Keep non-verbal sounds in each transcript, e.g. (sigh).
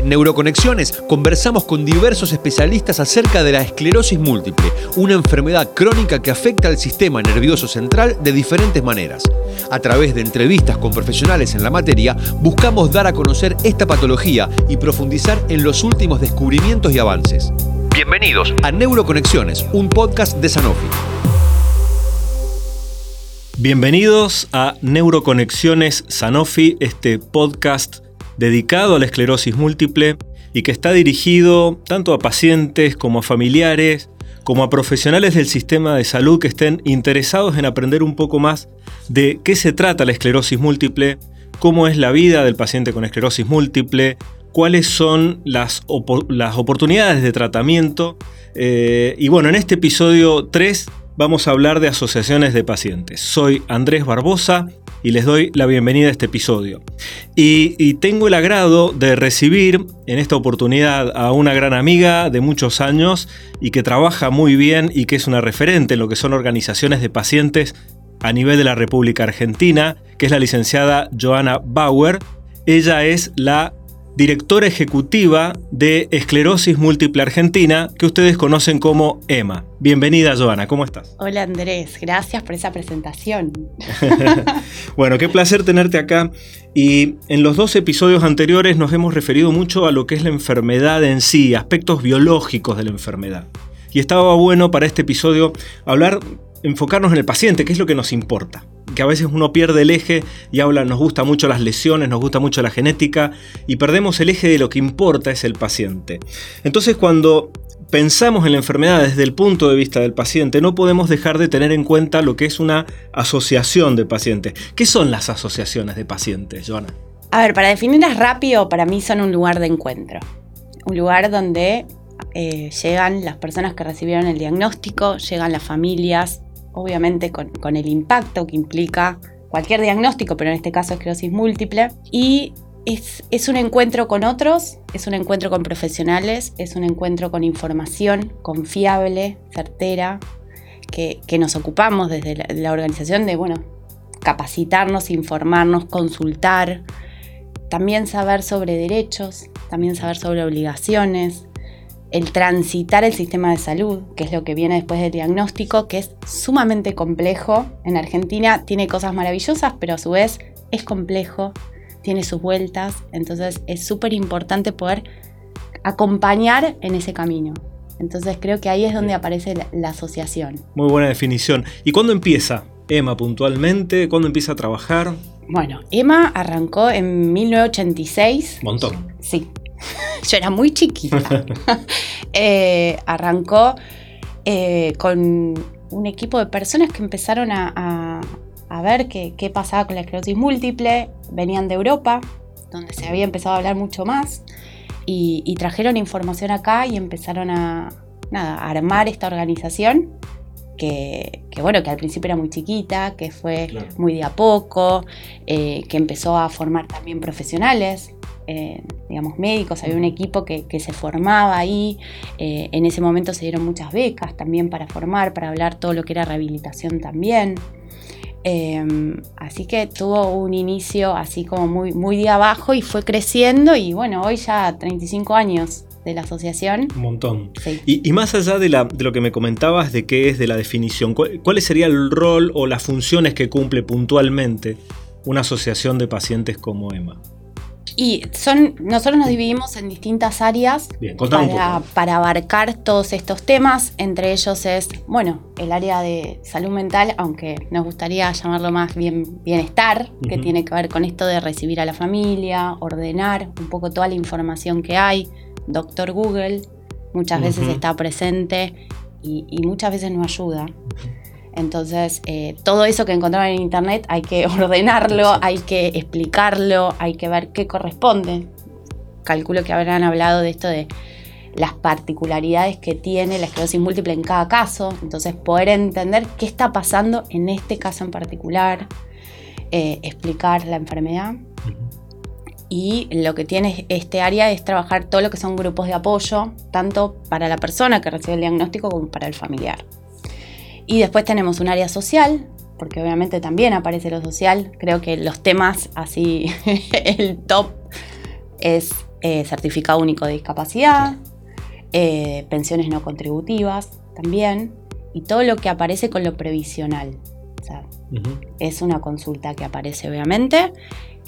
En Neuroconexiones conversamos con diversos especialistas acerca de la esclerosis múltiple, una enfermedad crónica que afecta al sistema nervioso central de diferentes maneras. A través de entrevistas con profesionales en la materia, buscamos dar a conocer esta patología y profundizar en los últimos descubrimientos y avances. Bienvenidos a Neuroconexiones, un podcast de Sanofi. Bienvenidos a Neuroconexiones Sanofi, este podcast dedicado a la esclerosis múltiple y que está dirigido tanto a pacientes como a familiares, como a profesionales del sistema de salud que estén interesados en aprender un poco más de qué se trata la esclerosis múltiple, cómo es la vida del paciente con esclerosis múltiple, cuáles son las, oportunidades de tratamiento. Eh, y bueno, en este episodio 3 vamos a hablar de asociaciones de pacientes. Soy Andrés Barbosa y les doy la bienvenida a este episodio. Y, tengo el agrado de recibir en esta oportunidad a una gran amiga de muchos años y que trabaja muy bien y que es una referente en lo que son organizaciones de pacientes a nivel de la República Argentina, que es la licenciada Joana Bauer. Ella es la directora ejecutiva de Esclerosis Múltiple Argentina, que ustedes conocen como EMA. Bienvenida, Joana, ¿cómo estás? Hola, Andrés, gracias por esa presentación. (laughs) (laughs) bueno, qué placer tenerte acá. Y en los dos episodios anteriores nos hemos referido mucho a lo que es la enfermedad en sí, aspectos biológicos de la enfermedad. Y estaba bueno para este episodio hablar, enfocarnos en el paciente, que es lo que nos importa que a veces uno pierde el eje y habla, nos gusta mucho las lesiones, nos gusta mucho la genética y perdemos el eje de lo que importa es el paciente. Entonces cuando pensamos en la enfermedad desde el punto de vista del paciente, no podemos dejar de tener en cuenta lo que es una asociación de pacientes. ¿Qué son las asociaciones de pacientes, Joana? A ver, para definirlas rápido, para mí son un lugar de encuentro. Un lugar donde eh, llegan las personas que recibieron el diagnóstico, llegan las familias, obviamente con, el impacto que implica cualquier diagnóstico, pero en este caso esclerosis múltiple. Y es, un encuentro con otros, es un encuentro con profesionales, es un encuentro con información confiable, certera, que, nos ocupamos desde la, la, organización de, bueno, capacitarnos, informarnos, consultar, también saber sobre derechos, también saber sobre obligaciones, el transitar el sistema de salud, que es lo que viene después del diagnóstico, que es sumamente complejo. En Argentina tiene cosas maravillosas, pero a su vez es complejo, tiene sus vueltas, entonces es súper importante poder acompañar en ese camino. Entonces creo que ahí es donde aparece la, asociación. Muy buena definición. ¿Y cuándo empieza Emma puntualmente? ¿Cuándo empieza a trabajar? Bueno, Emma arrancó en 1986. Montón. Sí, (laughs) yo era muy chiquita. (laughs) Eh, arrancó eh, con un equipo de personas que empezaron a, ver qué, pasaba con la esclerosis múltiple. Venían de Europa, donde se había empezado a hablar mucho más, y, trajeron información acá y empezaron a, armar esta organización. Que, bueno, que al principio era muy chiquita, que fue muy de a poco, eh, que empezó a formar también profesionales eh, digamos, médicos, había un equipo que, se formaba ahí, eh, en ese momento se dieron muchas becas también para formar, para hablar todo lo que era rehabilitación también. Eh, así que tuvo un inicio así como muy, muy de abajo y fue creciendo y bueno, hoy ya 35 años de la asociación. Un montón. Y, más allá de, lo que me comentabas de qué es de la definición, ¿cuál, sería el rol o las funciones que cumple puntualmente una asociación de pacientes como EMA? Y son, nosotros nos dividimos en distintas áreas para, abarcar todos estos temas. Entre ellos es, bueno, el área de salud mental, aunque nos gustaría llamarlo más bien bienestar, que tiene que ver con esto de recibir a la familia, ordenar un poco toda la información que hay. Doctor Google muchas veces está presente y, y muchas veces nos ayuda. Entonces, eh, todo eso que encontraron en Internet hay que (laughs) ordenarlo, hay que explicarlo, hay que ver qué corresponde. Calculo que habrán hablado de esto de las particularidades que tiene la esclerosis múltiple en cada caso. Entonces, poder entender qué está pasando en este caso en particular, eh, explicar la enfermedad. Y lo que tiene este área es trabajar todo lo que son grupos de apoyo, tanto para la persona que recibe el diagnóstico como para el familiar. Y después tenemos un área social, porque obviamente también aparece lo social. Creo que los temas así, (laughs) el top es eh, certificado único de discapacidad, eh, pensiones no contributivas también, y todo lo que aparece con lo previsional. Es una consulta que aparece obviamente.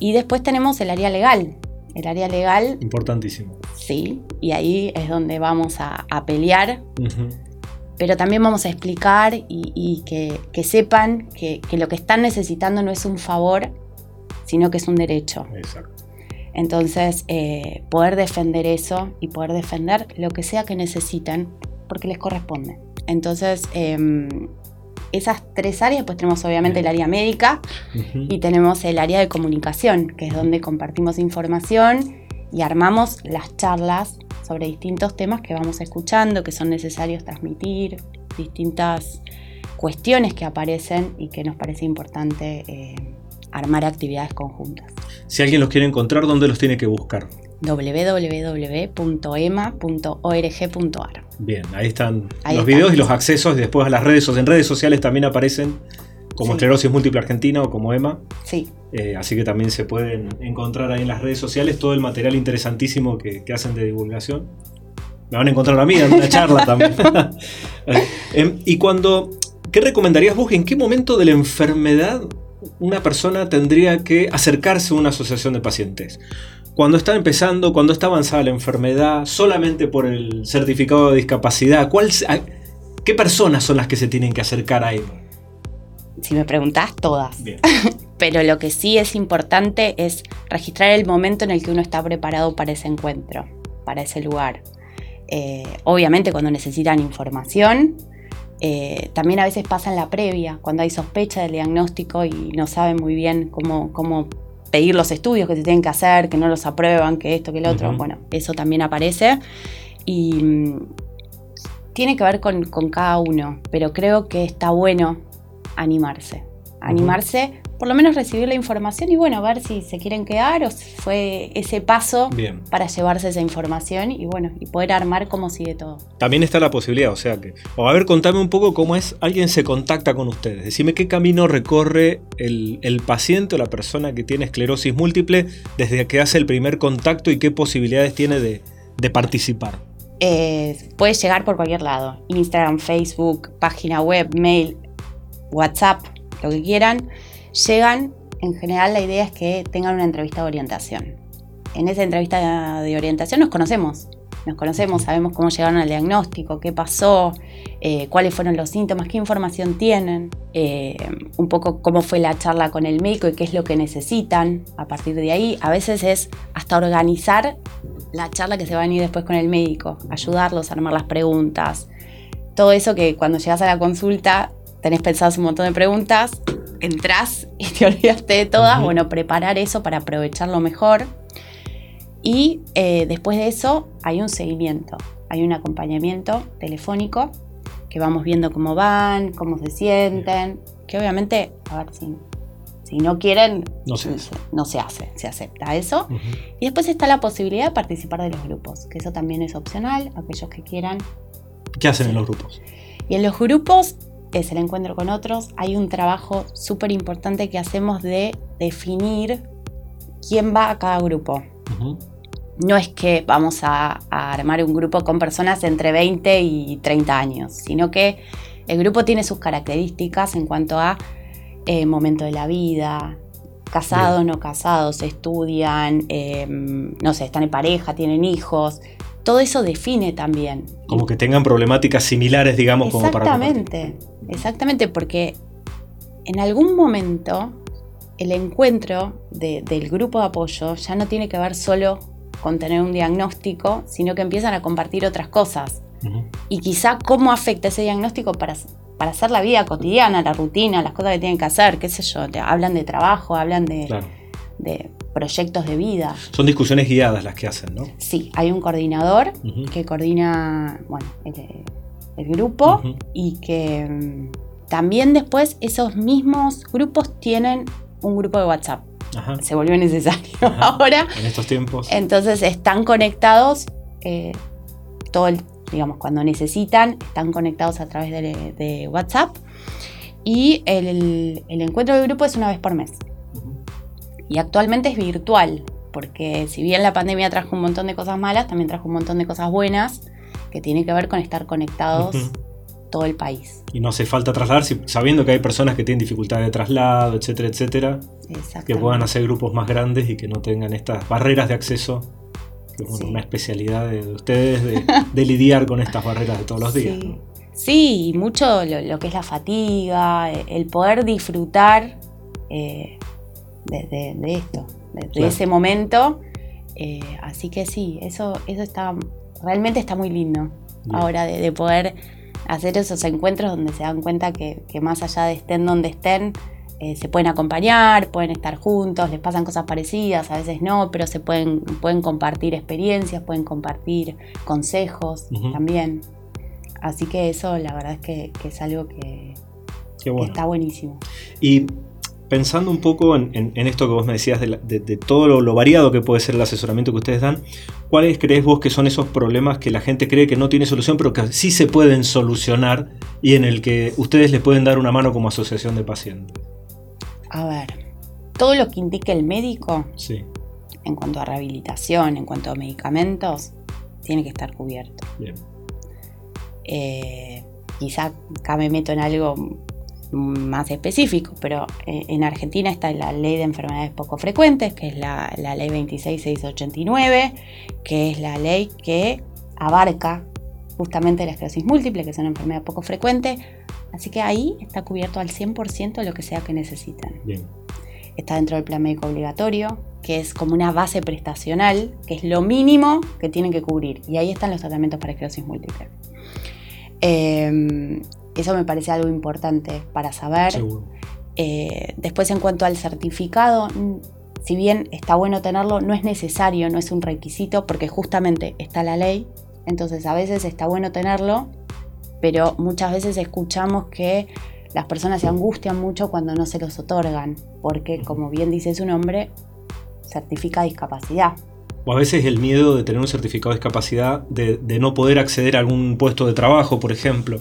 Y después tenemos el área legal. El área legal. Importantísimo. Sí, y ahí es donde vamos a, pelear. Pero también vamos a explicar y, que, sepan que, que, lo que están necesitando no es un favor, sino que es un derecho. Exacto. Entonces, eh, poder defender eso y poder defender lo que sea que necesiten, porque les corresponde. Entonces, em, esas tres áreas, pues tenemos obviamente el área médica y tenemos el área de comunicación, que es donde compartimos información y armamos las charlas sobre distintos temas que vamos escuchando, que son necesarios transmitir, distintas cuestiones que aparecen y que nos parece importante eh, armar actividades conjuntas. Si alguien los quiere encontrar, ¿dónde los tiene que buscar? www.ema.org.ar. Bien, ahí están los videos y los accesos. Después a las redes sociales. En redes sociales también aparecen como Esclerosis Múltiple Argentina o como EMA. Sí. Eh, así que también se pueden encontrar ahí en las redes sociales todo el material interesantísimo que, hacen de divulgación. Me van a encontrar a mí en una charla (laughs) también. (laughs) Em, y cuando, ¿qué recomendarías vos? ¿En qué momento de la enfermedad una persona tendría que acercarse a una asociación de pacientes? Cuando está empezando, cuando está avanzada la enfermedad, solamente por el certificado de discapacidad, ¿qué personas son las que se tienen que acercar a él? Si me preguntás, todas. (laughs) Pero lo que sí es importante es registrar el momento en el que uno está preparado para ese encuentro, para ese lugar. Eh, obviamente cuando necesitan información, eh, también a veces pasa en la previa, cuando hay sospecha del diagnóstico y no saben muy bien cómo, cómo pedir los estudios que se tienen que hacer, que no los aprueban, que esto, que el otro. Bueno, eso también aparece. Y mm, tiene que ver con, con, cada uno, pero creo que está bueno animarse. Animarse por lo menos recibir la información y bueno, ver si se quieren quedar o si fue ese paso para llevarse esa información y bueno, y poder armar cómo sigue todo. También está la posibilidad, o sea que, o a ver, contame un poco cómo es, alguien se contacta con ustedes, decime qué camino recorre el, paciente o la persona que tiene esclerosis múltiple desde que hace el primer contacto y qué posibilidades tiene de, participar. Eh, puede llegar por cualquier lado, Instagram, Facebook, página web, mail, WhatsApp, lo que quieran llegan, en general la idea es que tengan una entrevista de orientación. En esa entrevista de orientación nos conocemos, nos conocemos, sabemos cómo llegaron al diagnóstico, qué pasó, eh, cuáles fueron los síntomas, qué información tienen, eh, un poco cómo fue la charla con el médico y qué es lo que necesitan. A partir de ahí, a veces es hasta organizar la charla que se va a venir después con el médico, ayudarlos a armar las preguntas. Todo eso que cuando llegas a la consulta tenés pensadas un montón de preguntas, entras y te (laughs) olvidaste de todas, bueno, preparar eso para aprovecharlo mejor. Y eh, después de eso hay un seguimiento, hay un acompañamiento telefónico que vamos viendo cómo van, cómo se sienten, que obviamente, a ver si, si no quieren, no se, hace. no se hace, se acepta eso. Y después está la posibilidad de participar de los grupos, que eso también es opcional, aquellos que quieran. ¿Qué hacen en los grupos? Y en los grupos es el encuentro con otros, hay un trabajo súper importante que hacemos de definir quién va a cada grupo. No es que vamos a, armar un grupo con personas entre 20 y 30 años, sino que el grupo tiene sus características en cuanto a eh, momento de la vida, casados, no casados, estudian, em, no sé, están en pareja, tienen hijos todo eso define también. Como que tengan problemáticas similares, digamos, como para... Exactamente, exactamente, porque en algún momento el encuentro del grupo de apoyo ya no tiene que ver solo con tener un diagnóstico, sino que empiezan a compartir otras cosas. Y quizá cómo afecta ese diagnóstico para, para hacer la vida cotidiana, la rutina, las cosas que tienen que hacer, qué sé yo, hablan de trabajo, hablan de, de proyectos de vida. Son discusiones guiadas las que hacen, ¿no? Sí, hay un coordinador que coordina bueno, el, grupo y que mm, también después esos mismos grupos tienen un grupo de WhatsApp. Se volvió necesario (laughs) ahora. En estos tiempos. Entonces están conectados eh, todo el, digamos, cuando necesitan, están conectados a través de, WhatsApp. Y el, el encuentro de grupo es una vez por mes y actualmente es virtual. porque si bien la pandemia trajo un montón de cosas malas, también trajo un montón de cosas buenas que tienen que ver con estar conectados todo el país. Y no hace falta trasladar, sabiendo que hay personas que tienen dificultad de traslado, etcétera, etcétera, que puedan hacer grupos más grandes y que no tengan estas barreras de acceso, que es una especialidad de, ustedes de, lidiar con estas barreras de todos los (laughs) días. Sí, y mucho lo, que es la fatiga, el poder disfrutar eh, de, esto, de, ese momento. Eh, así que sí, eso, eso está, realmente está muy lindo ahora de, poder hacer esos encuentros donde se dan cuenta que, más allá de estén donde estén, eh, se pueden acompañar, pueden estar juntos, les pasan cosas parecidas, a veces no, pero se pueden, pueden compartir experiencias, pueden compartir consejos también. Así que eso la verdad es que, es algo que, está buenísimo. Y pensando un poco en, esto que vos me decías de, todo lo, variado que puede ser el asesoramiento que ustedes dan, ¿cuáles crees vos que son esos problemas que la gente cree que no tiene solución, pero que sí se pueden solucionar y en el que ustedes les pueden dar una mano como asociación de pacientes? A ver, todo lo que indique el médico en cuanto a rehabilitación, en cuanto a medicamentos, tiene que estar cubierto. Bien. Eh, quizá acá me meto en algo más específico, pero eh, en Argentina está la ley de enfermedades poco frecuentes, que es la, ley 26689, que es la ley que abarca justamente la esclerosis múltiple, que es una enfermedad poco frecuente. Así que ahí está cubierto al 100% lo que sea que necesitan. Está dentro del plan médico obligatorio, que es como una base prestacional, que es lo mínimo que tienen que cubrir. Y ahí están los tratamientos para esclerosis múltiple. Em, eso me parece algo importante para saber. Eh, después en cuanto al certificado, si bien está bueno tenerlo, no es necesario, no es un requisito porque justamente está la ley. Entonces a veces está bueno tenerlo, pero muchas veces escuchamos que las personas se angustian mucho cuando no se los otorgan, porque como bien dice su nombre, certifica discapacidad. O a veces el miedo de tener un certificado de discapacidad, de, no poder acceder a algún puesto de trabajo, por ejemplo.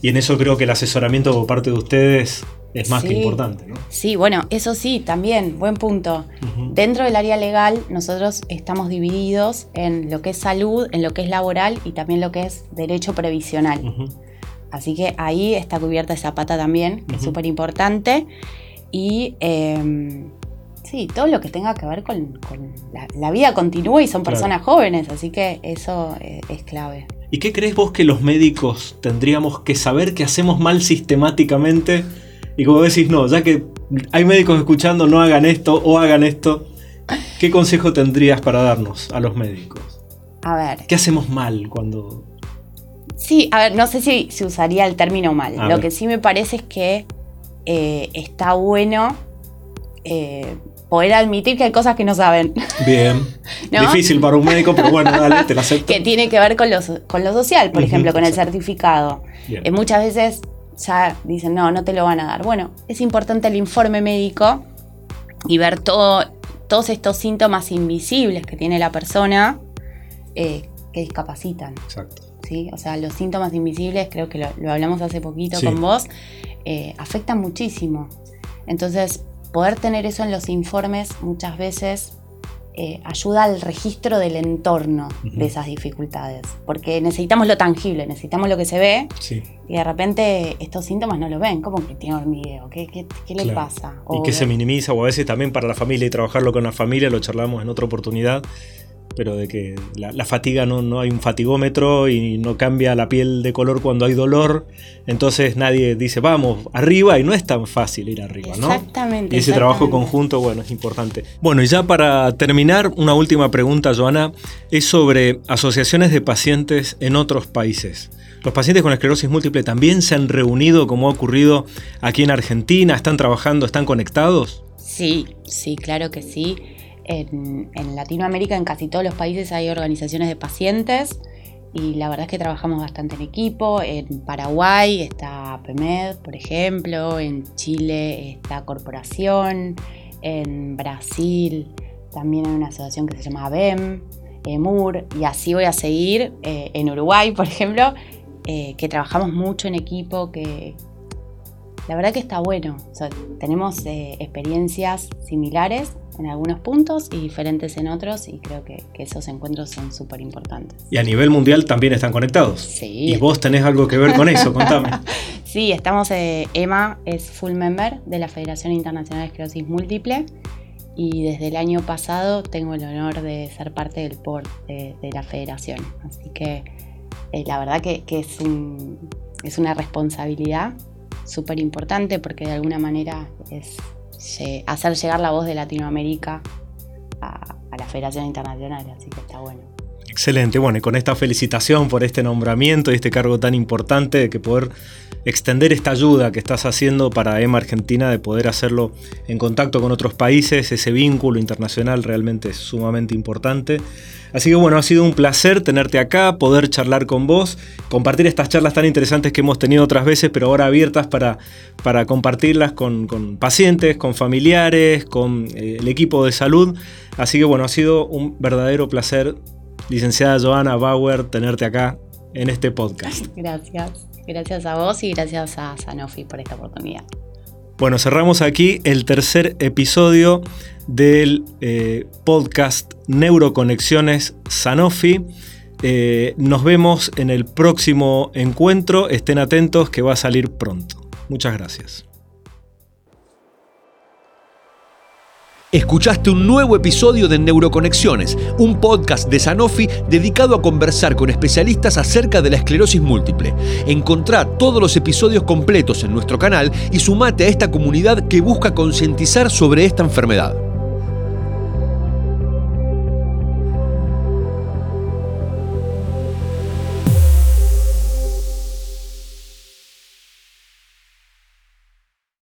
Y en eso creo que el asesoramiento por parte de ustedes es más que importante. ¿no? Sí, bueno, eso sí, también, buen punto. Dentro del área legal, nosotros estamos divididos en lo que es salud, en lo que es laboral y también lo que es derecho previsional. Así que ahí está cubierta esa pata también, que es súper importante. Y em, Sí, todo lo que tenga que ver con, la, vida continúa y son personas jóvenes, así que eso eh, es, clave. ¿Y qué crees vos que los médicos tendríamos que saber que hacemos mal sistemáticamente? Y como decís, no, ya que hay médicos escuchando, no hagan esto o hagan esto. ¿Qué consejo tendrías para darnos a los médicos? A ver. ¿Qué hacemos mal cuando.? Sí, a ver, no sé si se usaría el término mal. Lo que sí me parece es que eh, está bueno eh, poder admitir que hay cosas que no saben. (laughs) Bien. Difícil para un médico, pero bueno, dale, te la acepto. (laughs) que tiene que ver con lo, con lo social, por ejemplo, con el certificado. Eh, muchas veces ya dicen, no, no te lo van a dar. Bueno, es importante el informe médico y ver todo, todos estos síntomas invisibles que tiene la persona eh, que discapacitan. Exacto. ¿Sí? O sea, los síntomas invisibles, creo que lo, hablamos hace poquito con vos, eh, afectan muchísimo. Entonces, poder tener eso en los informes muchas veces eh, ayuda al registro del entorno de esas dificultades, porque necesitamos lo tangible, necesitamos lo que se ve, y de repente estos síntomas no lo ven, como que tiene hormigueo, ¿qué, qué, le pasa? y que se minimiza, o a veces también para la familia y trabajarlo con la familia, lo charlamos en otra oportunidad, pero de que la, fatiga no, no, hay un fatigómetro y no cambia la piel de color cuando hay dolor. Entonces nadie dice, vamos, arriba, y no es tan fácil ir arriba, ¿no? Exactamente. Y ese trabajo conjunto, bueno, es importante. Bueno, y ya para terminar, una última pregunta, Joana, es sobre asociaciones de pacientes en otros países. ¿Los pacientes con esclerosis múltiple también se han reunido como ha ocurrido aquí en Argentina? ¿Están trabajando? ¿Están conectados? Sí, sí, claro que sí. En, Latinoamérica, en casi todos los países hay organizaciones de pacientes y la verdad es que trabajamos bastante en equipo. En Paraguay está PEMED, por ejemplo, en Chile está Corporación, en Brasil también hay una asociación que se llama ABEM, EMUR, y así voy a seguir. Eh, en Uruguay, (laughs) por ejemplo, eh, que trabajamos mucho en equipo, que la verdad que está bueno. tenemos eh, experiencias similares en algunos puntos y diferentes en otros y creo que, esos encuentros son súper importantes. Y a nivel mundial también están conectados. Sí. Y vos tenés algo que ver con eso, contame. (laughs) sí, estamos, eh, Emma es full member de la Federación Internacional de Esclerosis Múltiple y desde el año pasado tengo el honor de ser parte del board de, la federación. Así que eh, la verdad que, es, es una responsabilidad súper importante porque de alguna manera es hacer llegar la voz de Latinoamérica a, la Federación Internacional, así que está bueno. Excelente, bueno, y con esta felicitación por este nombramiento y este cargo tan importante de que poder extender esta ayuda que estás haciendo para EMA Argentina, de poder hacerlo en contacto con otros países, ese vínculo internacional realmente es sumamente importante. Así que bueno, ha sido un placer tenerte acá, poder charlar con vos, compartir estas charlas tan interesantes que hemos tenido otras veces, pero ahora abiertas para, para compartirlas con, pacientes, con familiares, con eh, el equipo de salud. Así que bueno, ha sido un verdadero placer, licenciada Joana Bauer, tenerte acá en este podcast. (laughs) Gracias. Gracias a vos y gracias a Sanofi por esta oportunidad. Bueno, cerramos aquí el tercer episodio del eh, podcast Neuroconexiones Sanofi. Eh, nos vemos en el próximo encuentro. Estén atentos que va a salir pronto. Muchas gracias. Escuchaste un nuevo episodio de Neuroconexiones, un podcast de Sanofi dedicado a conversar con especialistas acerca de la esclerosis múltiple. Encontrá todos los episodios completos en nuestro canal y sumate a esta comunidad que busca concientizar sobre esta enfermedad.